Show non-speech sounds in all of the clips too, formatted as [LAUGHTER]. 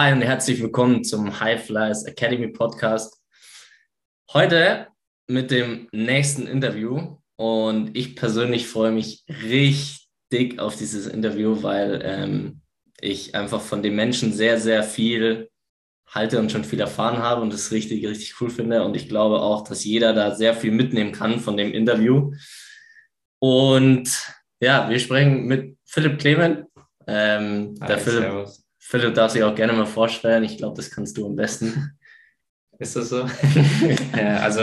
Hi und herzlich willkommen zum High Flyers Academy Podcast. Heute mit dem nächsten Interview und ich persönlich freue mich richtig auf dieses Interview, weil ähm, ich einfach von den Menschen sehr, sehr viel halte und schon viel erfahren habe und das richtig, richtig cool finde. Und ich glaube auch, dass jeder da sehr viel mitnehmen kann von dem Interview. Und ja, wir sprechen mit Philipp Clement. Ähm, Hi, der Philipp, servus. Philipp darf sich auch gerne mal vorstellen. Ich glaube, das kannst du am besten. [LAUGHS] Ist das so? [LAUGHS] ja, also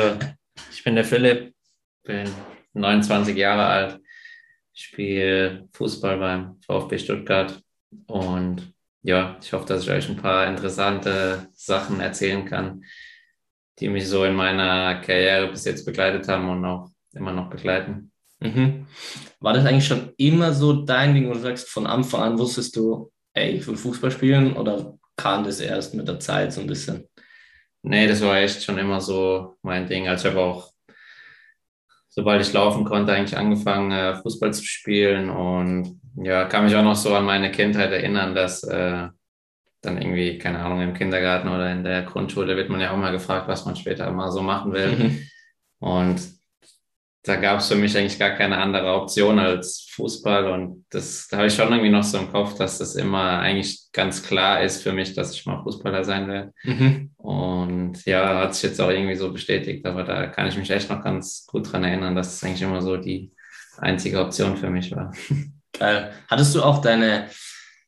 ich bin der Philipp, bin 29 Jahre alt, spiele Fußball beim VfB Stuttgart und ja, ich hoffe, dass ich euch ein paar interessante Sachen erzählen kann, die mich so in meiner Karriere bis jetzt begleitet haben und auch immer noch begleiten. Mhm. War das eigentlich schon immer so dein Ding, wo du sagst, von Anfang an wusstest du, ey, ich will Fußball spielen oder kam das erst mit der Zeit so ein bisschen? Nee, das war echt schon immer so mein Ding. Also ich habe auch, sobald ich laufen konnte, eigentlich angefangen, äh, Fußball zu spielen und ja, kann mich auch noch so an meine Kindheit erinnern, dass äh, dann irgendwie, keine Ahnung, im Kindergarten oder in der Grundschule wird man ja auch mal gefragt, was man später mal so machen will. [LAUGHS] Und da gab es für mich eigentlich gar keine andere Option als Fußball. Und das, da habe ich schon irgendwie noch so im Kopf, dass das immer eigentlich ganz klar ist für mich, dass ich mal Fußballer sein werde. Mhm. Und ja, hat sich jetzt auch irgendwie so bestätigt. Aber da kann ich mich echt noch ganz gut dran erinnern, dass es eigentlich immer so die einzige Option für mich war. [LAUGHS] Geil. Hattest du auch deine,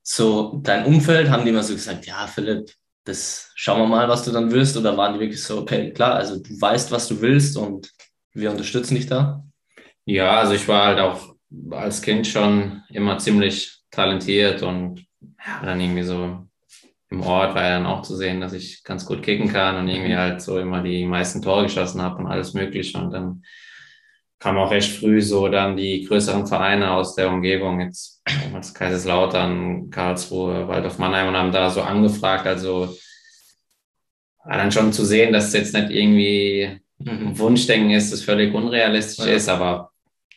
so dein Umfeld, haben die immer so gesagt, ja, Philipp, das schauen wir mal, was du dann willst? Oder waren die wirklich so, okay, klar, also du weißt, was du willst und wir unterstützen dich da? Ja, also ich war halt auch als Kind schon immer ziemlich talentiert und ja, dann irgendwie so im Ort war ja dann auch zu sehen, dass ich ganz gut kicken kann und irgendwie mhm. halt so immer die meisten Tore geschossen habe und alles Mögliche. Und dann kam auch recht früh so dann die größeren Vereine aus der Umgebung, jetzt als Kaiserslautern, Karlsruhe, Waldorf Mannheim und haben da so angefragt. Also war dann schon zu sehen, dass es jetzt nicht irgendwie mhm. Wunschdenken ist, das völlig unrealistisch ja. ist, aber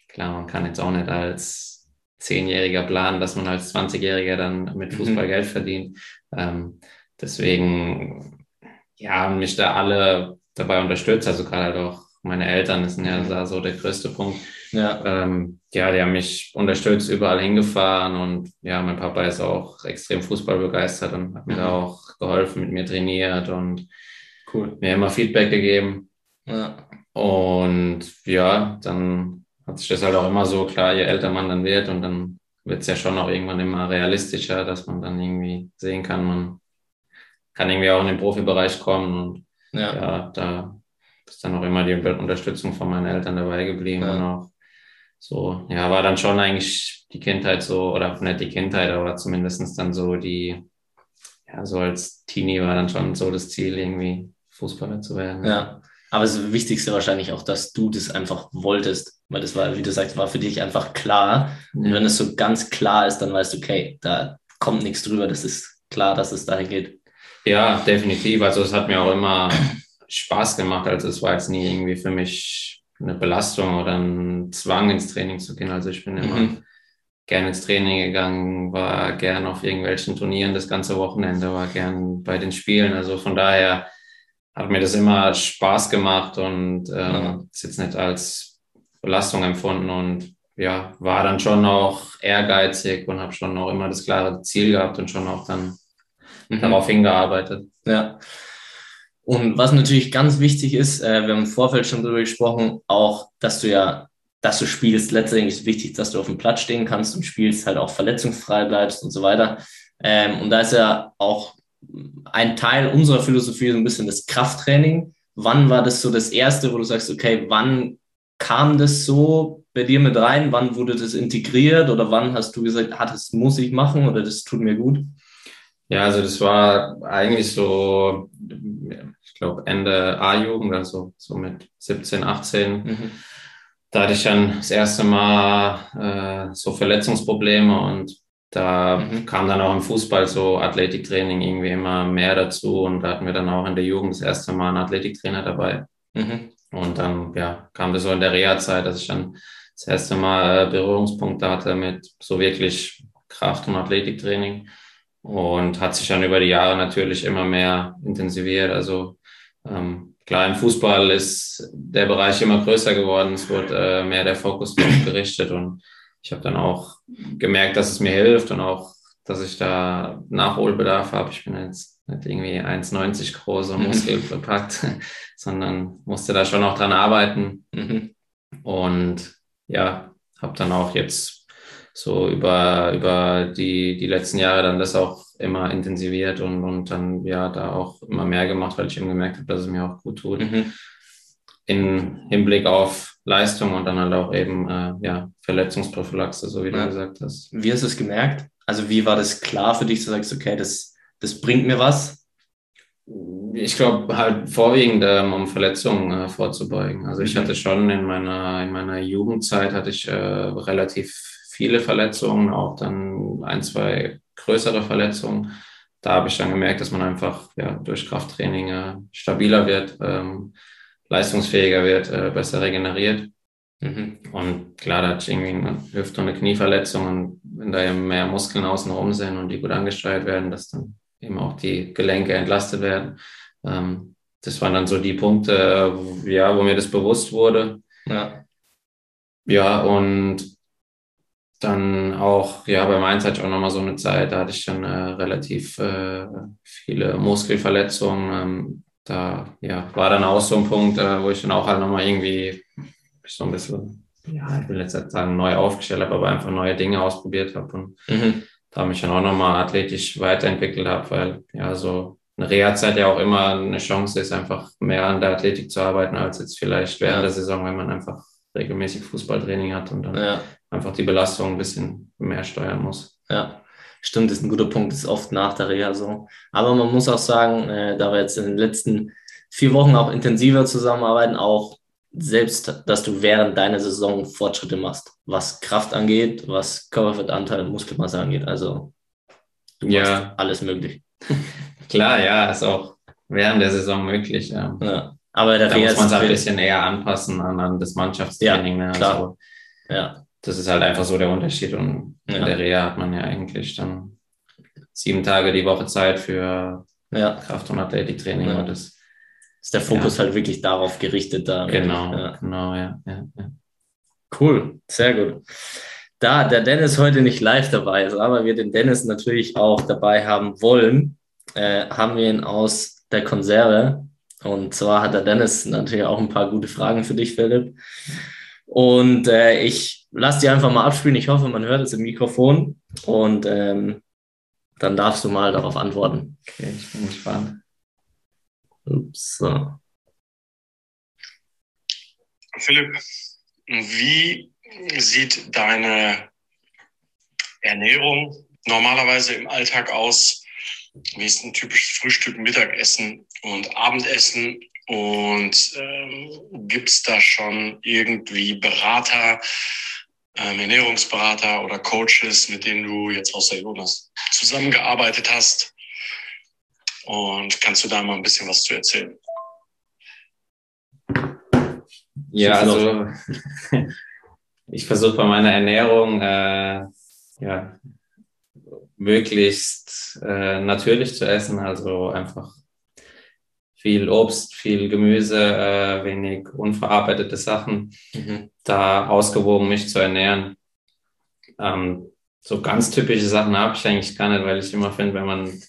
klar, man kann jetzt auch nicht als Zehnjähriger planen, dass man als 20-Jähriger dann mit Fußball mhm. Geld verdient. Ähm, deswegen, ja, haben mich da alle dabei unterstützt, also gerade halt auch meine Eltern sind ja da so der größte Punkt. Ja. Ähm, ja, die haben mich unterstützt, überall hingefahren und ja, mein Papa ist auch extrem Fußball begeistert und hat mir mhm. da auch geholfen, mit mir trainiert und cool. mir immer Feedback gegeben. Ja. Und ja, dann hat sich das halt auch immer so klar, je älter man dann wird und dann wird es ja schon auch irgendwann immer realistischer, dass man dann irgendwie sehen kann, man kann irgendwie auch in den Profibereich kommen und ja, ja da ist dann auch immer die Unterstützung von meinen Eltern dabei geblieben ja. und auch so, ja, war dann schon eigentlich die Kindheit so, oder nicht die Kindheit, aber zumindestens dann so die, ja, so als Teenie war dann schon so das Ziel, irgendwie Fußballer zu werden. Ja. Aber das Wichtigste wahrscheinlich auch, dass du das einfach wolltest, weil das war, wie du sagst, war für dich einfach klar. Und wenn es so ganz klar ist, dann weißt du, okay, da kommt nichts drüber, das ist klar, dass es dahin geht. Ja, definitiv. Also es hat mir auch immer Spaß gemacht. Also es war jetzt nie irgendwie für mich eine Belastung oder ein Zwang ins Training zu gehen. Also ich bin immer mhm. gerne ins Training gegangen, war gern auf irgendwelchen Turnieren das ganze Wochenende, war gern bei den Spielen. Also von daher hat mir das immer Spaß gemacht und ähm, ja. ist jetzt nicht als Belastung empfunden und ja, war dann schon auch ehrgeizig und habe schon auch immer das klare Ziel gehabt und schon auch dann mhm. darauf hingearbeitet. Ja. Und was natürlich ganz wichtig ist, äh, wir haben im Vorfeld schon darüber gesprochen, auch, dass du ja, dass du spielst, letztendlich ist wichtig, dass du auf dem Platz stehen kannst und spielst, halt auch verletzungsfrei bleibst und so weiter. Ähm, und da ist ja auch ein Teil unserer Philosophie so ein bisschen das Krafttraining. Wann war das so das erste, wo du sagst, okay, wann kam das so bei dir mit rein? Wann wurde das integriert oder wann hast du gesagt, ah, das muss ich machen oder das tut mir gut? Ja, also das war eigentlich so, ich glaube, Ende A-Jugend, also so mit 17, 18. Mhm. Da hatte ich dann das erste Mal äh, so Verletzungsprobleme und da mhm. kam dann auch im Fußball so Athletiktraining irgendwie immer mehr dazu und da hatten wir dann auch in der Jugend das erste Mal einen Athletiktrainer dabei. Mhm. Und dann ja, kam das so in der Reha-Zeit, dass ich dann das erste Mal äh, Berührungspunkte hatte mit so wirklich Kraft- und Athletiktraining. und hat sich dann über die Jahre natürlich immer mehr intensiviert. Also ähm, klar, im Fußball ist der Bereich immer größer geworden. Es wird äh, mehr der Fokus gerichtet und ich habe dann auch gemerkt, dass es mir hilft und auch, dass ich da Nachholbedarf habe. Ich bin jetzt nicht irgendwie 1,90 groß und [LAUGHS] muskelbepackt, sondern musste da schon auch dran arbeiten. Mhm. Und ja, habe dann auch jetzt so über, über die, die letzten Jahre dann das auch immer intensiviert und, und dann ja da auch immer mehr gemacht, weil ich eben gemerkt habe, dass es mir auch gut tut. Mhm. In Hinblick auf Leistung und dann halt auch eben äh, ja, Verletzungsprophylaxe, so wie ja. du gesagt hast. Wie hast du es gemerkt? Also wie war das klar für dich, du sagst, okay, das, das bringt mir was? Ich glaube halt vorwiegend, ähm, um Verletzungen äh, vorzubeugen. Also ich mhm. hatte schon in meiner, in meiner Jugendzeit hatte ich äh, relativ viele Verletzungen, auch dann ein, zwei größere Verletzungen. Da habe ich dann gemerkt, dass man einfach ja, durch Krafttraining äh, stabiler wird, ähm, leistungsfähiger wird, äh, besser regeneriert. Mhm. Und klar, da hatte ich irgendwie eine Hüft- und eine Knieverletzung und wenn da mehr Muskeln außenrum sind und die gut angesteuert werden, dass dann eben auch die Gelenke entlastet werden. Ähm, das waren dann so die Punkte, wo, ja, wo mir das bewusst wurde. Ja. Ja, und dann auch, ja, bei Mainz hatte ich auch nochmal so eine Zeit, da hatte ich dann äh, relativ äh, viele Muskelverletzungen. Ähm, da ja, war dann auch so ein Punkt, äh, wo ich dann auch halt nochmal irgendwie so ein bisschen, ja, ich will jetzt nicht sagen neu aufgestellt habe, aber einfach neue Dinge ausprobiert habe und mhm. da mich dann auch nochmal athletisch weiterentwickelt habe, weil ja, so eine Reha-Zeit ja auch immer eine Chance ist, einfach mehr an der Athletik zu arbeiten, als jetzt vielleicht während ja. der Saison, wenn man einfach regelmäßig Fußballtraining hat und dann ja. einfach die Belastung ein bisschen mehr steuern muss. Ja, stimmt, das ist ein guter Punkt, ist oft nach der Reha so. Aber man muss auch sagen, äh, da wir jetzt in den letzten vier Wochen auch intensiver zusammenarbeiten, auch selbst, dass du während deiner Saison Fortschritte machst, was Kraft angeht, was Körperfettanteil, Muskelmasse angeht. Also du ja. machst alles möglich. [LAUGHS] Klar, ja, ist auch während der Saison möglich. Ja. ja. Aber da muss man es ein bisschen eher anpassen an, an das Mannschaftstraining. Ja, ne? klar. Also, ja. Das ist halt einfach so der Unterschied. Und ja. in der Reha hat man ja eigentlich dann sieben Tage die Woche Zeit für ja. Kraft- und Athletiktraining. Ja. Und das ist der Fokus ja. halt wirklich darauf gerichtet. Da genau, ja. genau, ja, ja, ja. Cool, sehr gut. Da der Dennis heute nicht live dabei ist, aber wir den Dennis natürlich auch dabei haben wollen, äh, haben wir ihn aus der Konserve. Und zwar hat der Dennis natürlich auch ein paar gute Fragen für dich, Philipp. Und äh, ich lasse die einfach mal abspielen. Ich hoffe, man hört es im Mikrofon. Und ähm, dann darfst du mal darauf antworten. Okay, ich bin gespannt. Ups. So. Philipp, wie sieht deine Ernährung normalerweise im Alltag aus? Wie ist ein typisches Frühstück, Mittagessen und Abendessen? Und ähm, gibt es da schon irgendwie Berater, ähm, Ernährungsberater oder Coaches, mit denen du jetzt außer Jonas zusammengearbeitet hast? Und kannst du da mal ein bisschen was zu erzählen? Ja, also [LAUGHS] ich versuche bei meiner Ernährung äh, ja, möglichst äh, natürlich zu essen, also einfach viel Obst, viel Gemüse, äh, wenig unverarbeitete Sachen, mhm. da ausgewogen mich zu ernähren. Ähm, so ganz typische Sachen habe ich eigentlich gar nicht, weil ich immer finde, wenn man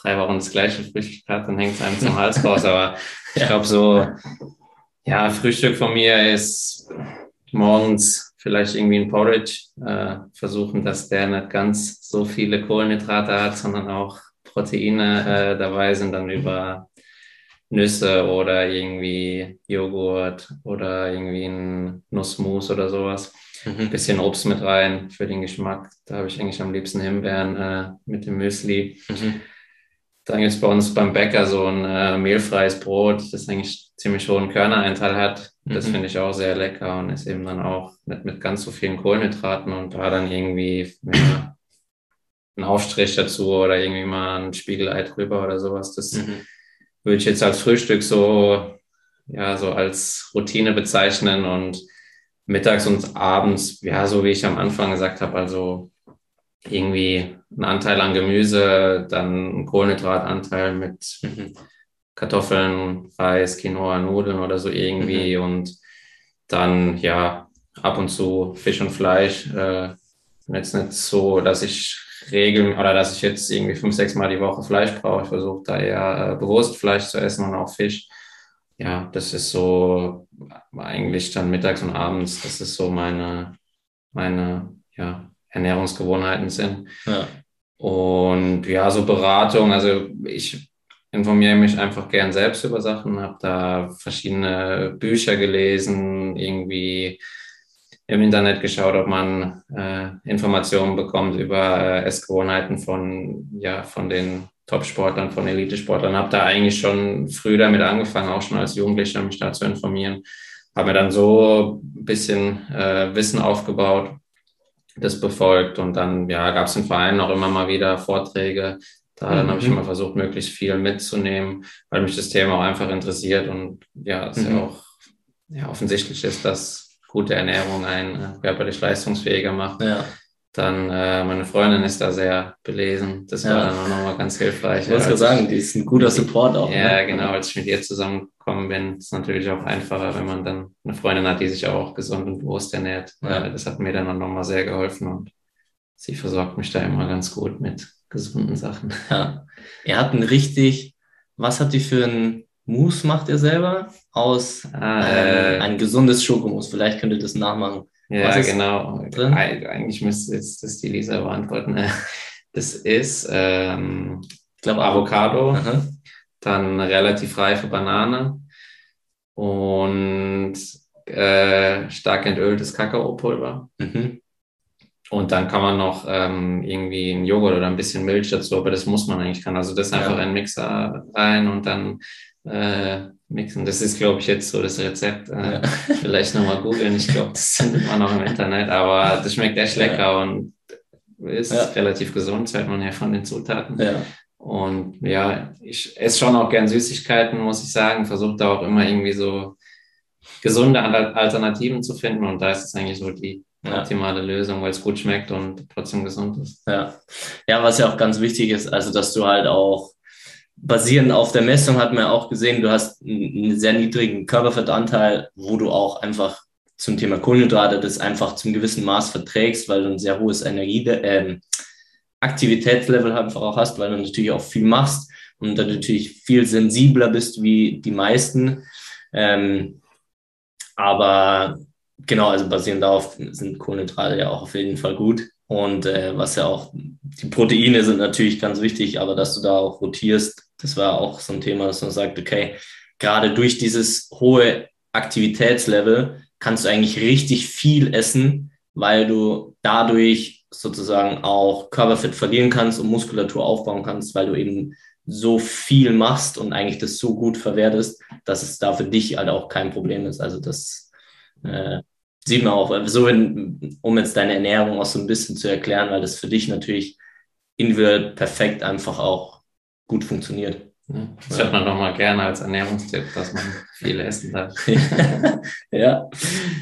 drei Wochen das gleiche Frühstück hat, dann hängt es einem zum Hals raus. Aber [LAUGHS] ich glaube so, ja, Frühstück von mir ist morgens vielleicht irgendwie ein Porridge, äh, versuchen, dass der nicht ganz so viele Kohlenhydrate hat, sondern auch Proteine äh, dabei sind, dann über Nüsse oder irgendwie Joghurt oder irgendwie ein Nussmus oder sowas. Mhm. Ein bisschen Obst mit rein für den Geschmack. Da habe ich eigentlich am liebsten Himbeeren äh, mit dem Müsli. Mhm. Dann gibt es bei uns beim Bäcker so ein äh, mehlfreies Brot, das eigentlich ziemlich hohen Körnereinteil hat. Das mhm. finde ich auch sehr lecker und ist eben dann auch nicht mit ganz so vielen Kohlenhydraten und da dann irgendwie ja, ein Aufstrich dazu oder irgendwie mal ein Spiegelei drüber oder sowas. Das mhm. würde ich jetzt als Frühstück so, ja, so als Routine bezeichnen und mittags und abends, ja, so wie ich am Anfang gesagt habe, also irgendwie einen Anteil an Gemüse, dann einen Kohlenhydratanteil mit mhm. Kartoffeln, Reis, Quinoa, Nudeln oder so irgendwie mhm. und dann ja ab und zu Fisch und Fleisch. Äh, jetzt nicht so, dass ich regeln oder dass ich jetzt irgendwie fünf, sechs Mal die Woche Fleisch brauche. Ich versuche da eher äh, bewusst Fleisch zu essen und auch Fisch. Ja, das ist so eigentlich dann mittags und abends, das ist so meine, meine ja, Ernährungsgewohnheiten sind. Ja. Und ja, so Beratung, also ich informiere mich einfach gern selbst über Sachen, habe da verschiedene Bücher gelesen, irgendwie im Internet geschaut, ob man äh, Informationen bekommt über äh, Essgewohnheiten von, ja, von den Top-Sportlern, von Elitesportlern. Habe da eigentlich schon früh damit angefangen, auch schon als Jugendlicher mich da zu informieren. Habe mir dann so ein bisschen äh, Wissen aufgebaut, das befolgt und dann ja, gab es im Verein auch immer mal wieder Vorträge. Da dann mhm. habe ich immer versucht, möglichst viel mitzunehmen, weil mich das Thema auch einfach interessiert und ja, es mhm. ja auch ja, offensichtlich ist, dass gute Ernährung einen äh, körperlich leistungsfähiger macht. Ja. Dann äh, meine Freundin ist da sehr belesen. Das war dann auch nochmal ganz hilfreich. Ich wollte sagen, die ist ein guter Support auch. Ja, ne? genau. Als ich mit ihr zusammengekommen bin, ist es natürlich auch einfacher, wenn man dann eine Freundin hat, die sich auch gesund und bewusst ernährt. Ja. Äh, das hat mir dann auch nochmal sehr geholfen und sie versorgt mich da immer ganz gut mit gesunden Sachen. Ja. Er hat ein richtig, was hat die für ein Mousse macht er selber aus ähm, äh, ein gesundes Schokomousse. Vielleicht könnt ihr das nachmachen. Ja, genau. Drin? Eigentlich müsste jetzt das die Lisa beantworten. [LAUGHS] Das ist, ähm, ich glaube, Avocado, Aha. dann relativ reife Banane und äh, stark entöltes Kakaopulver. Mhm. Und dann kann man noch ähm, irgendwie einen Joghurt oder ein bisschen Milch dazu, aber das muss man eigentlich kann. Also das einfach ja. in den Mixer rein und dann äh, mixen. Das ist, glaube ich, jetzt so das Rezept. Äh, ja. [LAUGHS] Vielleicht nochmal googeln. Ich glaube, das findet man auch im Internet. Aber das schmeckt echt lecker ja. und ist ja. relativ gesund, hört man ja von den Zutaten. Ja. Und ja, ich esse schon auch gern Süßigkeiten, muss ich sagen. Versuche da auch immer irgendwie so gesunde Alternativen zu finden. Und da ist es eigentlich so die optimale Lösung, weil es gut schmeckt und trotzdem gesund ist. Ja. ja, was ja auch ganz wichtig ist, also dass du halt auch basierend auf der Messung hat man auch gesehen, du hast einen sehr niedrigen Körperfettanteil, wo du auch einfach zum Thema Kohlenhydrate das einfach zum gewissen Maß verträgst, weil du ein sehr hohes Energie, äh, Aktivitätslevel einfach auch hast, weil du natürlich auch viel machst und dann natürlich viel sensibler bist wie die meisten. Ähm, aber genau, also basierend darauf sind Kohlenhydrate ja auch auf jeden Fall gut. Und äh, was ja auch, die Proteine sind natürlich ganz wichtig, aber dass du da auch rotierst, das war auch so ein Thema, dass man sagt, okay, gerade durch dieses hohe Aktivitätslevel kannst du eigentlich richtig viel essen, weil du dadurch sozusagen auch Körperfett verlieren kannst und Muskulatur aufbauen kannst, weil du eben so viel machst und eigentlich das so gut verwertest, dass es da für dich halt auch kein Problem ist. Also das äh, sieht man auch, so wenn, um jetzt deine Ernährung auch so ein bisschen zu erklären, weil das für dich natürlich individuell perfekt einfach auch gut funktioniert. Das hört man doch mal gerne als Ernährungstipp, dass man viel essen darf. [LAUGHS] ja,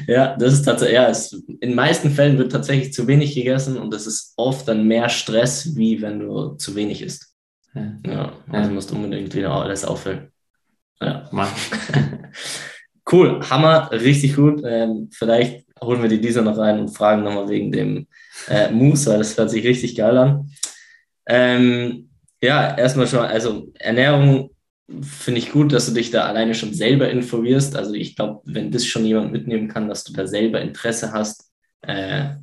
ja, das ist tatsächlich, ja, es, in den meisten Fällen wird tatsächlich zu wenig gegessen und das ist oft dann mehr Stress, wie wenn du zu wenig isst. Ja, ja also ja. musst unbedingt wieder alles auffüllen. Ja, Mann. [LAUGHS] Cool, Hammer, richtig gut. Ähm, vielleicht holen wir die diese noch rein und fragen nochmal wegen dem äh, Mousse, weil das hört sich richtig geil an. Ähm, ja, erstmal schon, also Ernährung finde ich gut, dass du dich da alleine schon selber informierst. Also ich glaube, wenn das schon jemand mitnehmen kann, dass du da selber Interesse hast, äh,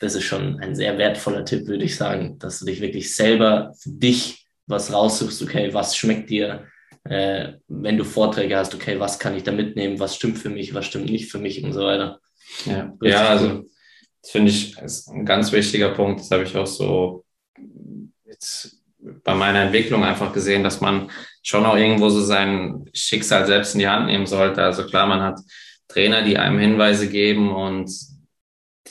das ist schon ein sehr wertvoller Tipp, würde ich sagen, dass du dich wirklich selber für dich was raussuchst, okay, was schmeckt dir, äh, wenn du Vorträge hast, okay, was kann ich da mitnehmen, was stimmt für mich, was stimmt nicht für mich und so weiter. Ja, ja also das finde ich ist ein ganz wichtiger Punkt. Das habe ich auch so jetzt bei meiner Entwicklung einfach gesehen, dass man schon auch irgendwo so sein Schicksal selbst in die Hand nehmen sollte. Also klar, man hat Trainer, die einem Hinweise geben und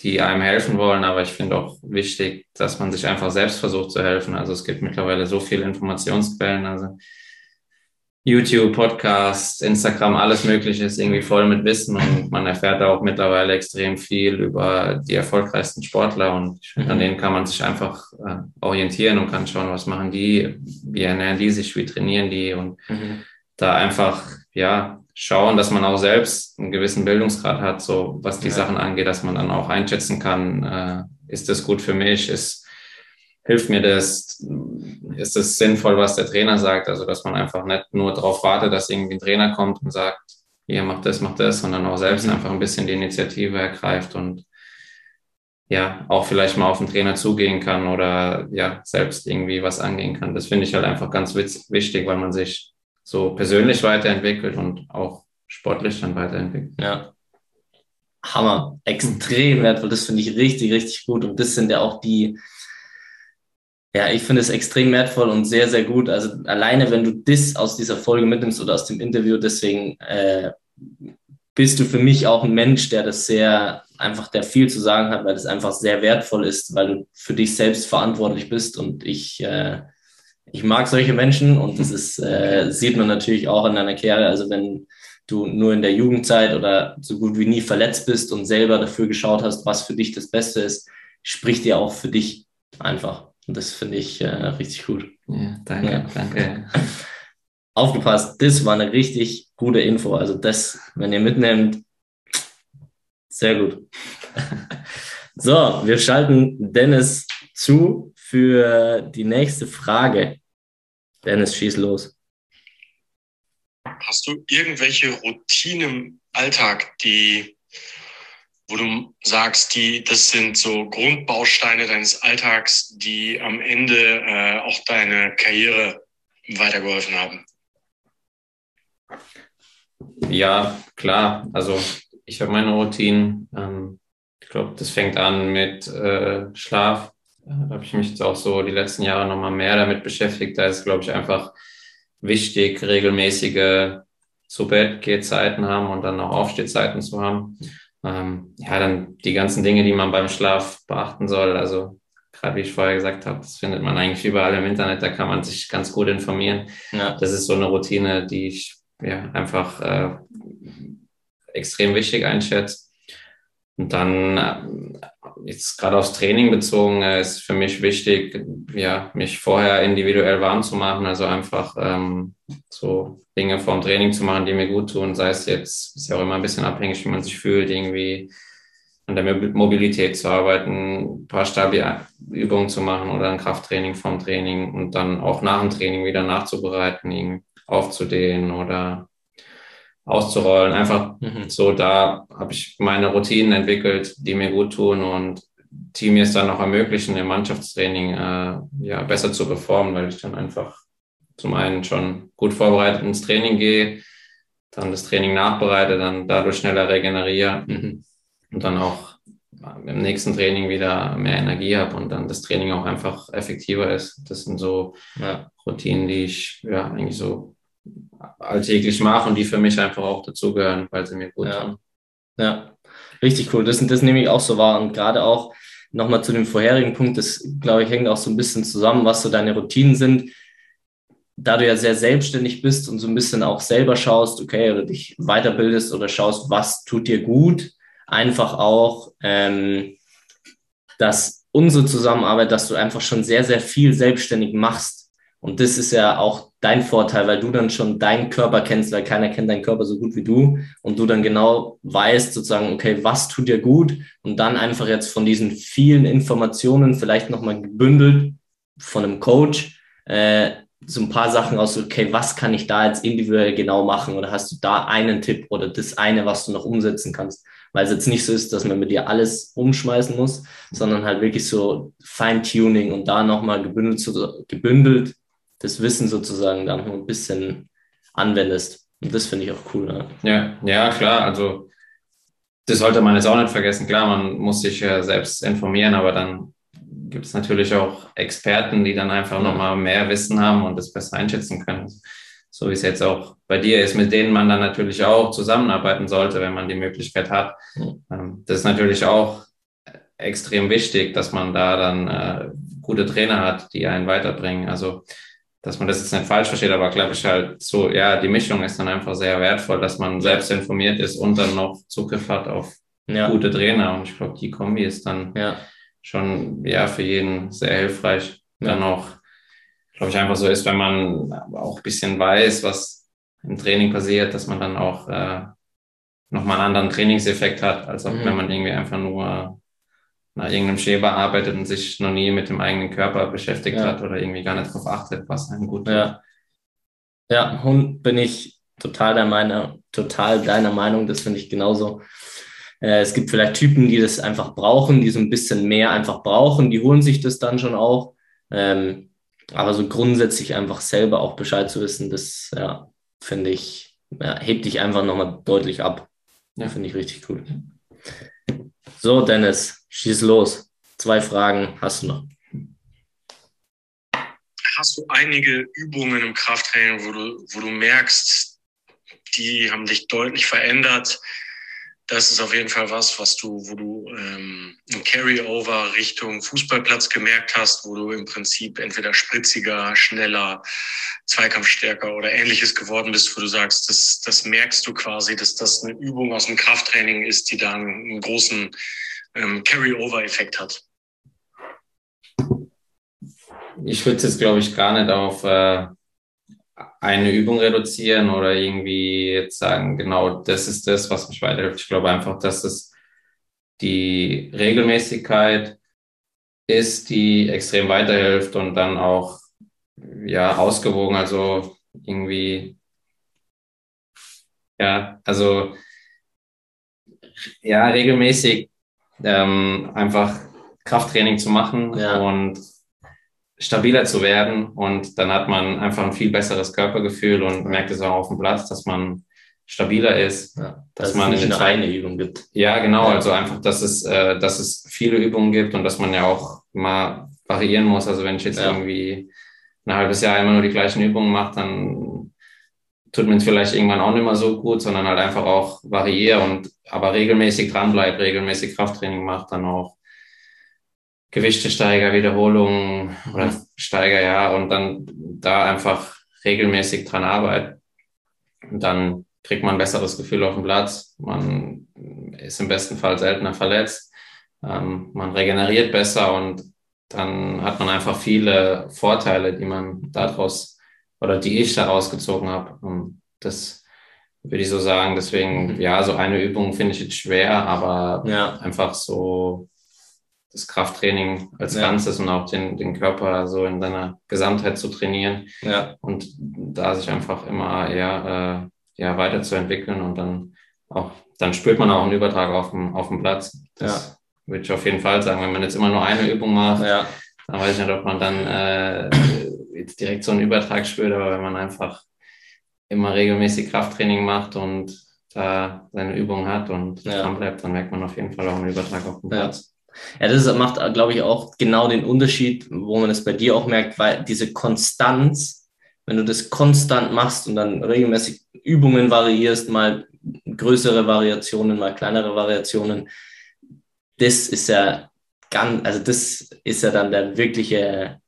die einem helfen wollen, aber ich finde auch wichtig, dass man sich einfach selbst versucht zu helfen. Also es gibt mittlerweile so viele Informationsquellen. Also YouTube, Podcast, Instagram, alles Mögliche ist irgendwie voll mit Wissen und man erfährt auch mittlerweile extrem viel über die erfolgreichsten Sportler und mhm. an denen kann man sich einfach äh, orientieren und kann schauen, was machen die, wie ernähren die sich, wie trainieren die und mhm. da einfach, ja, schauen, dass man auch selbst einen gewissen Bildungsgrad hat, so was die ja. Sachen angeht, dass man dann auch einschätzen kann, äh, ist das gut für mich, ist hilft mir das, ist es sinnvoll, was der Trainer sagt, also dass man einfach nicht nur darauf wartet, dass irgendwie ein Trainer kommt und sagt, hier, mach das, mach das, sondern auch selbst mhm. einfach ein bisschen die Initiative ergreift und ja, auch vielleicht mal auf den Trainer zugehen kann oder ja, selbst irgendwie was angehen kann. Das finde ich halt einfach ganz wichtig, weil man sich so persönlich weiterentwickelt und auch sportlich dann weiterentwickelt. Ja. Hammer. Extrem wertvoll. Das finde ich richtig, richtig gut. Und das sind ja auch die, ja, ich finde es extrem wertvoll und sehr, sehr gut. Also alleine, wenn du das aus dieser Folge mitnimmst oder aus dem Interview, deswegen äh, bist du für mich auch ein Mensch, der das sehr einfach, der viel zu sagen hat, weil das einfach sehr wertvoll ist, weil du für dich selbst verantwortlich bist und ich, äh, ich mag solche Menschen und das ist, äh, sieht man natürlich auch in deiner Karriere. Also wenn du nur in der Jugendzeit oder so gut wie nie verletzt bist und selber dafür geschaut hast, was für dich das Beste ist, spricht dir auch für dich einfach. Und das finde ich äh, richtig gut. Ja, danke, ja. danke. [LAUGHS] Aufgepasst, das war eine richtig gute Info. Also das, wenn ihr mitnehmt, sehr gut. [LAUGHS] so, wir schalten Dennis zu für die nächste Frage. Dennis, schieß los. Hast du irgendwelche Routinen im Alltag, die wo du sagst, die, das sind so Grundbausteine deines Alltags, die am Ende äh, auch deine Karriere weitergeholfen haben? Ja, klar. Also ich habe meine Routinen. Ähm, ich glaube, das fängt an mit äh, Schlaf. Da habe ich mich jetzt auch so die letzten Jahre nochmal mehr damit beschäftigt. Da ist, glaube ich, einfach wichtig, regelmäßige zu Bett Gehzeiten haben und dann auch Aufstehzeiten zu haben. Ähm, ja, dann die ganzen Dinge, die man beim Schlaf beachten soll. Also gerade wie ich vorher gesagt habe, das findet man eigentlich überall im Internet, da kann man sich ganz gut informieren. Ja. Das ist so eine Routine, die ich ja einfach äh, extrem wichtig einschätze. Und dann jetzt gerade aufs Training bezogen äh, ist für mich wichtig, ja, mich vorher individuell warm zu machen, also einfach ähm, so Dinge vorm Training zu machen, die mir gut tun, sei es jetzt, ist ja auch immer ein bisschen abhängig, wie man sich fühlt, irgendwie an der Mobilität zu arbeiten, ein paar Stabi-Übungen zu machen oder ein Krafttraining vorm Training und dann auch nach dem Training wieder nachzubereiten, aufzudehnen oder auszurollen. Einfach mhm. so, da habe ich meine Routinen entwickelt, die mir gut tun und die mir es dann auch ermöglichen, im Mannschaftstraining äh, ja, besser zu performen, weil ich dann einfach zum einen schon gut vorbereitet ins Training gehe, dann das Training nachbereite, dann dadurch schneller regeneriere mhm. und dann auch im nächsten Training wieder mehr Energie habe und dann das Training auch einfach effektiver ist. Das sind so ja. Routinen, die ich ja eigentlich so alltäglich mache und die für mich einfach auch dazugehören, weil sie mir gut ja. tun. Ja, richtig cool. Das, das nehme ich auch so wahr und gerade auch nochmal zu dem vorherigen Punkt, das glaube ich hängt auch so ein bisschen zusammen, was so deine Routinen sind. Da du ja sehr selbstständig bist und so ein bisschen auch selber schaust, okay, oder dich weiterbildest oder schaust, was tut dir gut, einfach auch, ähm, dass unsere Zusammenarbeit, dass du einfach schon sehr, sehr viel selbstständig machst und das ist ja auch dein Vorteil, weil du dann schon deinen Körper kennst, weil keiner kennt deinen Körper so gut wie du und du dann genau weißt sozusagen, okay, was tut dir gut und dann einfach jetzt von diesen vielen Informationen vielleicht nochmal gebündelt von einem Coach äh, so ein paar Sachen aus, okay, was kann ich da jetzt individuell genau machen oder hast du da einen Tipp oder das eine, was du noch umsetzen kannst? Weil es jetzt nicht so ist, dass man mit dir alles umschmeißen muss, sondern halt wirklich so Feintuning und da nochmal gebündelt, gebündelt das Wissen sozusagen dann noch ein bisschen anwendest. Und das finde ich auch cool. Ne? Ja, ja, klar. Also das sollte man jetzt auch nicht vergessen. Klar, man muss sich ja selbst informieren, aber dann gibt es natürlich auch Experten, die dann einfach ja. nochmal mehr Wissen haben und das besser einschätzen können. So wie es jetzt auch bei dir ist, mit denen man dann natürlich auch zusammenarbeiten sollte, wenn man die Möglichkeit hat. Ja. Das ist natürlich auch extrem wichtig, dass man da dann äh, gute Trainer hat, die einen weiterbringen. Also dass man das jetzt nicht falsch versteht, aber glaube ich halt so, ja, die Mischung ist dann einfach sehr wertvoll, dass man selbst informiert ist und dann noch Zugriff hat auf ja. gute Trainer. Und ich glaube, die Kombi ist dann ja. schon ja für jeden sehr hilfreich. Ja. Dann auch, glaube ich, einfach so ist, wenn man auch ein bisschen weiß, was im Training passiert, dass man dann auch äh, nochmal einen anderen Trainingseffekt hat, als auch mhm. wenn man irgendwie einfach nur nach irgendeinem Schema arbeitet und sich noch nie mit dem eigenen Körper beschäftigt ja. hat oder irgendwie gar nicht darauf achtet, was einem gut tut. Ja, ja Hund bin ich total der Meinung, total deiner Meinung, das finde ich genauso. Äh, es gibt vielleicht Typen, die das einfach brauchen, die so ein bisschen mehr einfach brauchen, die holen sich das dann schon auch. Ähm, aber so grundsätzlich einfach selber auch Bescheid zu wissen, das ja, finde ich, ja, hebt dich einfach nochmal deutlich ab. Ja. Finde ich richtig cool. So, Dennis, schieß los. Zwei Fragen hast du noch. Hast du einige Übungen im Krafttraining, wo du, wo du merkst, die haben dich deutlich verändert? Das ist auf jeden Fall was, was du, wo du ähm, ein Carryover Richtung Fußballplatz gemerkt hast, wo du im Prinzip entweder spritziger, schneller, zweikampfstärker oder ähnliches geworden bist, wo du sagst, das, das merkst du quasi, dass das eine Übung aus dem Krafttraining ist, die da einen großen ähm, Carryover-Effekt hat. Ich würde jetzt, glaube ich, gar nicht auf äh, eine Übung reduzieren oder irgendwie jetzt sagen, genau das ist das, was mich weiterhilft. Ich glaube einfach, dass es die Regelmäßigkeit ist, die extrem weiterhilft und dann auch ja ausgewogen, also irgendwie ja, also ja regelmäßig ähm, einfach Krafttraining zu machen ja. und stabiler zu werden und dann hat man einfach ein viel besseres Körpergefühl und merkt es auch auf dem Platz, dass man stabiler ist, ja, dass, dass man es nicht eine Übung gibt. Ja, genau, ja. also einfach, dass es, äh, dass es viele Übungen gibt und dass man ja auch mal variieren muss. Also wenn ich jetzt ja. irgendwie ein halbes Jahr immer nur die gleichen Übungen mache, dann tut mir es vielleicht irgendwann auch nicht mehr so gut, sondern halt einfach auch variiere und aber regelmäßig dranbleibt, regelmäßig Krafttraining macht, dann auch Gewichtesteiger, Wiederholungen oder Steiger, ja, und dann da einfach regelmäßig dran arbeiten. Und dann kriegt man ein besseres Gefühl auf dem Platz. Man ist im besten Fall seltener verletzt. Ähm, man regeneriert besser und dann hat man einfach viele Vorteile, die man daraus oder die ich daraus gezogen habe. Und das würde ich so sagen. Deswegen, mhm. ja, so eine Übung finde ich jetzt schwer, aber ja. einfach so das Krafttraining als ja. Ganzes und auch den, den Körper so in seiner Gesamtheit zu trainieren ja. und da sich einfach immer eher äh, ja, weiterzuentwickeln und dann auch, dann spürt man auch einen Übertrag auf dem, auf dem Platz. Das ja. würde ich auf jeden Fall sagen. Wenn man jetzt immer nur eine Übung macht, ja. dann weiß ich nicht, ob man dann äh, jetzt direkt so einen Übertrag spürt, aber wenn man einfach immer regelmäßig Krafttraining macht und da seine Übung hat und ja. dran bleibt, dann merkt man auf jeden Fall auch einen Übertrag auf dem Platz. Ja, das macht, glaube ich, auch genau den Unterschied, wo man es bei dir auch merkt, weil diese Konstanz, wenn du das konstant machst und dann regelmäßig Übungen variierst, mal größere Variationen, mal kleinere Variationen, das ist ja ganz, also das ist ja dann der wirkliche,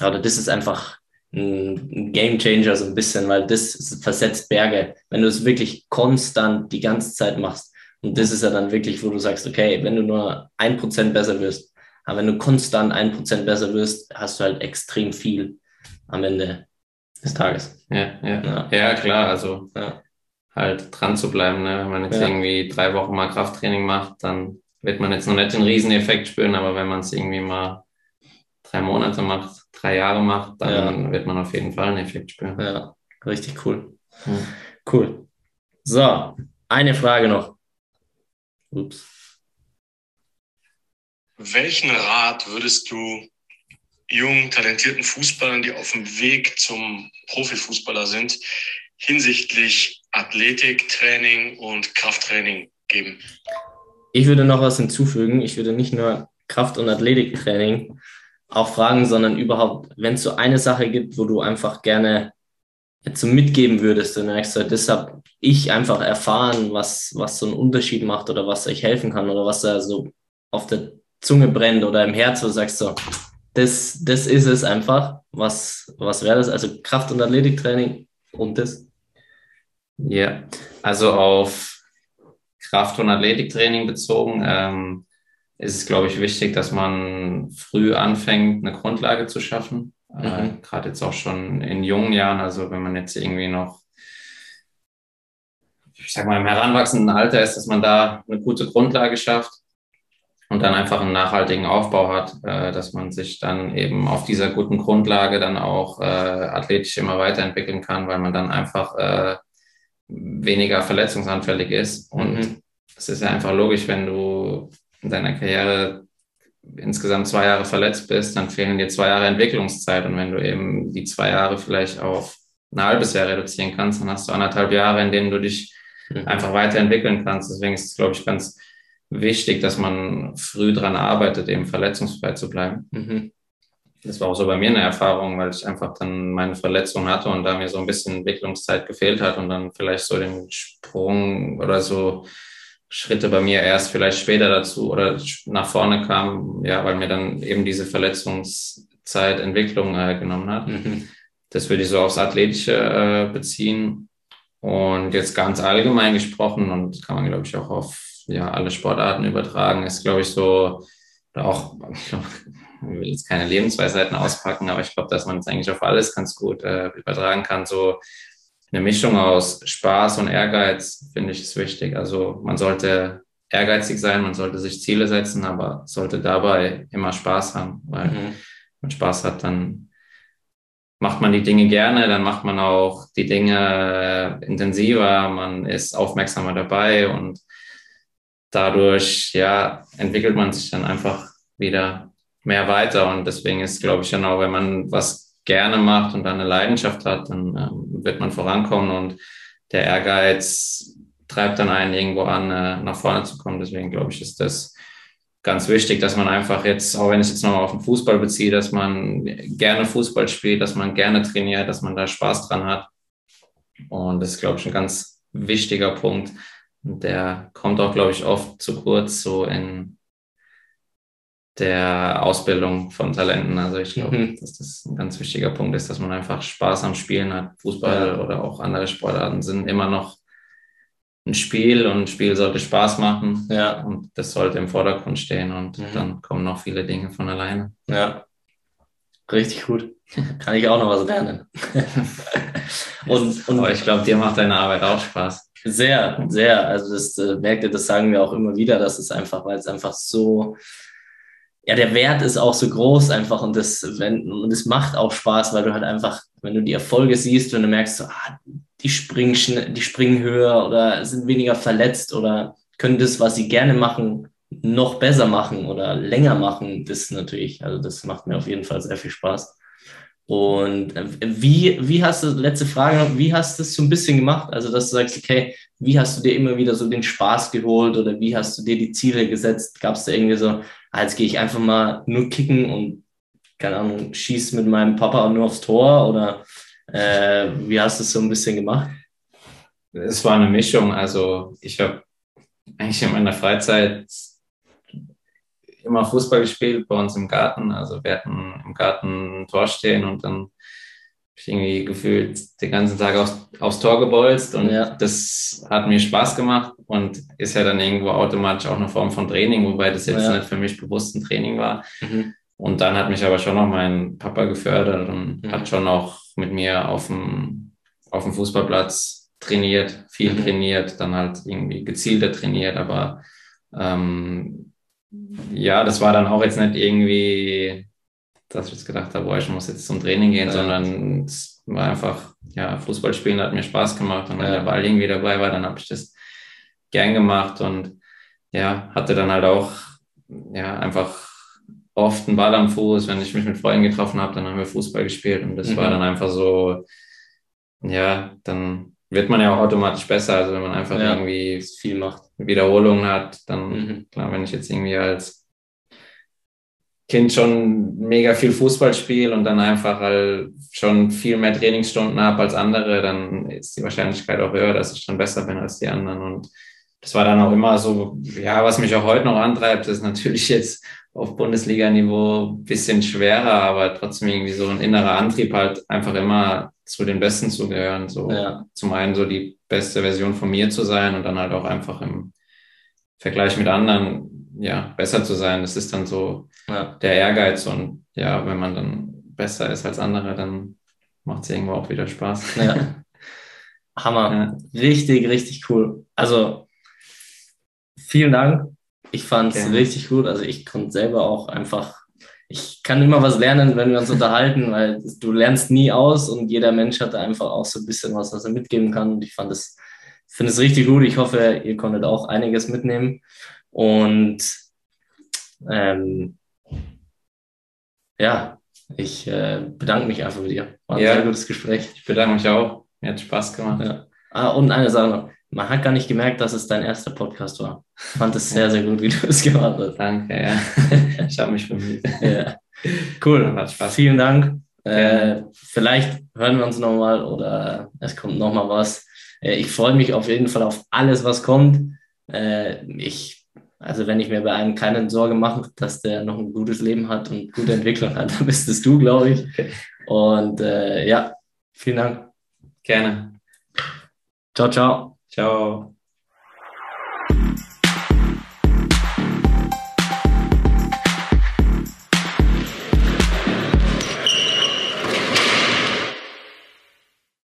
oder das ist einfach ein Game Changer so ein bisschen, weil das versetzt Berge. Wenn du es wirklich konstant die ganze Zeit machst, und das ist ja dann wirklich, wo du sagst, okay, wenn du nur ein Prozent besser wirst, aber wenn du konstant ein Prozent besser wirst, hast du halt extrem viel am Ende des Tages. Ja, ja, ja. ja klar, also ja. halt dran zu bleiben. Ne? Wenn man jetzt ja. irgendwie drei Wochen mal Krafttraining macht, dann wird man jetzt noch nicht den Rieseneffekt spüren, aber wenn man es irgendwie mal drei Monate macht, drei Jahre macht, dann wird man auf jeden Fall einen Effekt spüren. Ja, richtig cool. Cool. So, eine Frage noch. Ups. Welchen Rat würdest du jungen, talentierten Fußballern, die auf dem Weg zum Profifußballer sind, hinsichtlich Athletik, Training und Krafttraining geben? Ich würde noch was hinzufügen. Ich würde nicht nur Kraft- und Athletiktraining auch fragen, sondern überhaupt, wenn es so eine Sache gibt, wo du einfach gerne jetzt so mitgeben würdest, dann merkst du, das habe ich einfach erfahren, was, was so einen Unterschied macht oder was euch helfen kann oder was da so auf der Zunge brennt oder im Herz, wo du sagst so, das, das ist es einfach. Was, was wäre das? Also Kraft- und Athletiktraining und das? Ja, also auf Kraft- und Athletiktraining bezogen ähm, ist es, glaube ich, wichtig, dass man früh anfängt, eine Grundlage zu schaffen. Äh, mhm. Äh, Gerade jetzt auch schon in jungen Jahren, also wenn man jetzt irgendwie noch, ich sag mal, im heranwachsenden Alter ist, dass man da eine gute Grundlage schafft und dann einfach einen nachhaltigen Aufbau hat, äh, dass man sich dann eben auf dieser guten Grundlage dann auch äh, athletisch immer weiterentwickeln kann, weil man dann einfach äh, weniger verletzungsanfällig ist. Und mhm. es ist ja einfach logisch, wenn du in deiner Karriere insgesamt zwei Jahre verletzt bist, dann fehlen dir zwei Jahre Entwicklungszeit. Und wenn du eben die zwei Jahre vielleicht auf ein halbes Jahr reduzieren kannst, dann hast du anderthalb Jahre, in denen du dich mhm. einfach weiterentwickeln kannst. Deswegen ist es, glaube ich, ganz wichtig, dass man früh dran arbeitet, eben verletzungsfrei zu bleiben. Mhm. Das war auch so bei mir eine Erfahrung, weil ich einfach dann meine Verletzung hatte und da mir so ein bisschen Entwicklungszeit gefehlt hat und dann vielleicht so den Sprung oder so Schritte bei mir erst vielleicht später dazu oder nach vorne kam, ja, weil mir dann eben diese Verletzungszeit Entwicklung äh, genommen hat. Mhm. Das würde ich so aufs Athletische äh, beziehen. Und jetzt ganz allgemein gesprochen und kann man, glaube ich, auch auf ja, alle Sportarten übertragen, ist, glaube ich, so, auch, [LAUGHS] ich will jetzt keine Lebensweisheiten auspacken, aber ich glaube, dass man es eigentlich auf alles ganz gut äh, übertragen kann. So eine Mischung aus Spaß und Ehrgeiz, finde ich, ist wichtig. Also man sollte ehrgeizig sein, man sollte sich Ziele setzen, aber sollte dabei immer Spaß haben, weil mhm. wenn man Spaß hat, dann macht man die Dinge gerne, dann macht man auch die Dinge intensiver, man ist aufmerksamer dabei und dadurch, ja, entwickelt man sich dann einfach wieder mehr weiter. Und deswegen ist, glaube ich, genau, wenn man was gerne macht und dann eine Leidenschaft hat, dann ähm, wird man vorankommen und der Ehrgeiz treibt dann einen irgendwo an, äh, nach vorne zu kommen. Deswegen glaube ich, ist das ganz wichtig, dass man einfach jetzt, auch wenn ich jetzt nochmal auf den Fußball beziehe, dass man gerne Fußball spielt, dass man gerne trainiert, dass man da Spaß dran hat. Und das ist, glaube ich, ein ganz wichtiger Punkt, der kommt auch, glaube ich, oft zu kurz so in der Ausbildung von Talenten. Also ich glaube, mhm. dass das ein ganz wichtiger Punkt ist, dass man einfach Spaß am Spielen hat. Fußball oder auch andere Sportarten sind immer noch ein Spiel und ein Spiel sollte Spaß machen. Ja. Und das sollte im Vordergrund stehen und mhm. dann kommen noch viele Dinge von alleine. Ja. Richtig gut. Kann ich auch noch was lernen. [LAUGHS] und, und Aber ich glaube, dir macht deine Arbeit auch Spaß. Sehr, sehr. Also das äh, merkt ihr, das sagen wir auch immer wieder, dass es einfach, weil es einfach so, ja, der Wert ist auch so groß einfach und das, wenn, und es macht auch Spaß, weil du halt einfach, wenn du die Erfolge siehst und du merkst, so, ah, die springen schnell, die springen höher oder sind weniger verletzt oder können das, was sie gerne machen, noch besser machen oder länger machen, das natürlich, also das macht mir auf jeden Fall sehr viel Spaß. Und äh, wie, wie hast du, letzte Frage noch, wie hast du das so ein bisschen gemacht? Also, dass du sagst, okay, wie hast du dir immer wieder so den Spaß geholt oder wie hast du dir die Ziele gesetzt? Gab es da irgendwie so, ah, jetzt gehe ich einfach mal nur kicken und, keine Ahnung, schieß mit meinem Papa nur aufs Tor oder äh, wie hast du es so ein bisschen gemacht? Es war eine Mischung. Also, ich habe eigentlich in meiner Freizeit immer Fußball gespielt bei uns im Garten. Also wir hatten im Garten ein Tor stehen und dann ich irgendwie gefühlt den ganzen Tag aufs, aufs Tor gebolzt und ja. das hat mir Spaß gemacht und ist ja dann irgendwo automatisch auch eine Form von Training, wobei das jetzt ja. nicht für mich bewusst ein Training war. Mhm. Und dann hat mich aber schon noch mein Papa gefördert und mhm. hat schon auch mit mir auf dem, auf dem Fußballplatz trainiert, viel mhm. trainiert, dann halt irgendwie gezielter trainiert, aber ähm, ja, das war dann auch jetzt nicht irgendwie, dass ich jetzt gedacht habe, boah, ich muss jetzt zum Training gehen, ja. sondern es war einfach, ja, Fußball spielen hat mir Spaß gemacht und wenn ja. der Ball irgendwie dabei war, dann habe ich das gern gemacht und ja, hatte dann halt auch, ja, einfach oft einen Ball am Fuß, wenn ich mich mit Freunden getroffen habe, dann haben wir Fußball gespielt und das mhm. war dann einfach so, ja, dann wird man ja auch automatisch besser. Also wenn man einfach ja, irgendwie viel macht, Wiederholungen hat, dann, mhm. klar, wenn ich jetzt irgendwie als Kind schon mega viel Fußball spiele und dann einfach halt schon viel mehr Trainingsstunden habe als andere, dann ist die Wahrscheinlichkeit auch höher, dass ich dann besser bin als die anderen. Und das war dann auch immer so, ja, was mich auch heute noch antreibt, ist natürlich jetzt auf Bundesliga-Niveau ein bisschen schwerer, aber trotzdem irgendwie so ein innerer Antrieb halt einfach immer zu den Besten zu gehören. So Ja. zum einen so die beste Version von mir zu sein und dann halt auch einfach im Vergleich mit anderen, ja, besser zu sein. Das ist dann so Ja. der Ehrgeiz und ja, wenn man dann besser ist als andere, dann macht es irgendwo auch wieder Spaß. Ja. [LAUGHS] Hammer. Ja. Richtig, richtig cool. Also vielen Dank. Ich fand es richtig gut. Also ich konnte selber auch einfach, ich kann immer was lernen, wenn wir uns unterhalten, weil du lernst nie aus und jeder Mensch hat da einfach auch so ein bisschen was, was er mitgeben kann. Und ich fand es, finde es richtig gut. Ich hoffe, ihr konntet auch einiges mitnehmen. Und ähm, ja, ich äh, bedanke mich einfach bei dir. War ein Ja. sehr gutes Gespräch. Ich bedanke mich auch. Mir hat Spaß gemacht. Ja. Ah, und eine Sache noch. Man hat gar nicht gemerkt, dass es dein erster Podcast war. Ich fand es sehr, sehr gut, wie du es gemacht hast. Danke, ja. [LAUGHS] Ich habe mich bemüht. Ja. Cool. Hat Spaß. Vielen Dank. Äh, vielleicht hören wir uns nochmal oder es kommt nochmal was. Äh, ich freue mich auf jeden Fall auf alles, was kommt. Äh, ich, also wenn ich mir bei einem keine Sorge mache, dass der noch ein gutes Leben hat und gute Entwicklung hat, [LAUGHS] dann bist es du, glaube ich. Und äh, ja, vielen Dank. Gerne. Ciao, ciao. Ciao.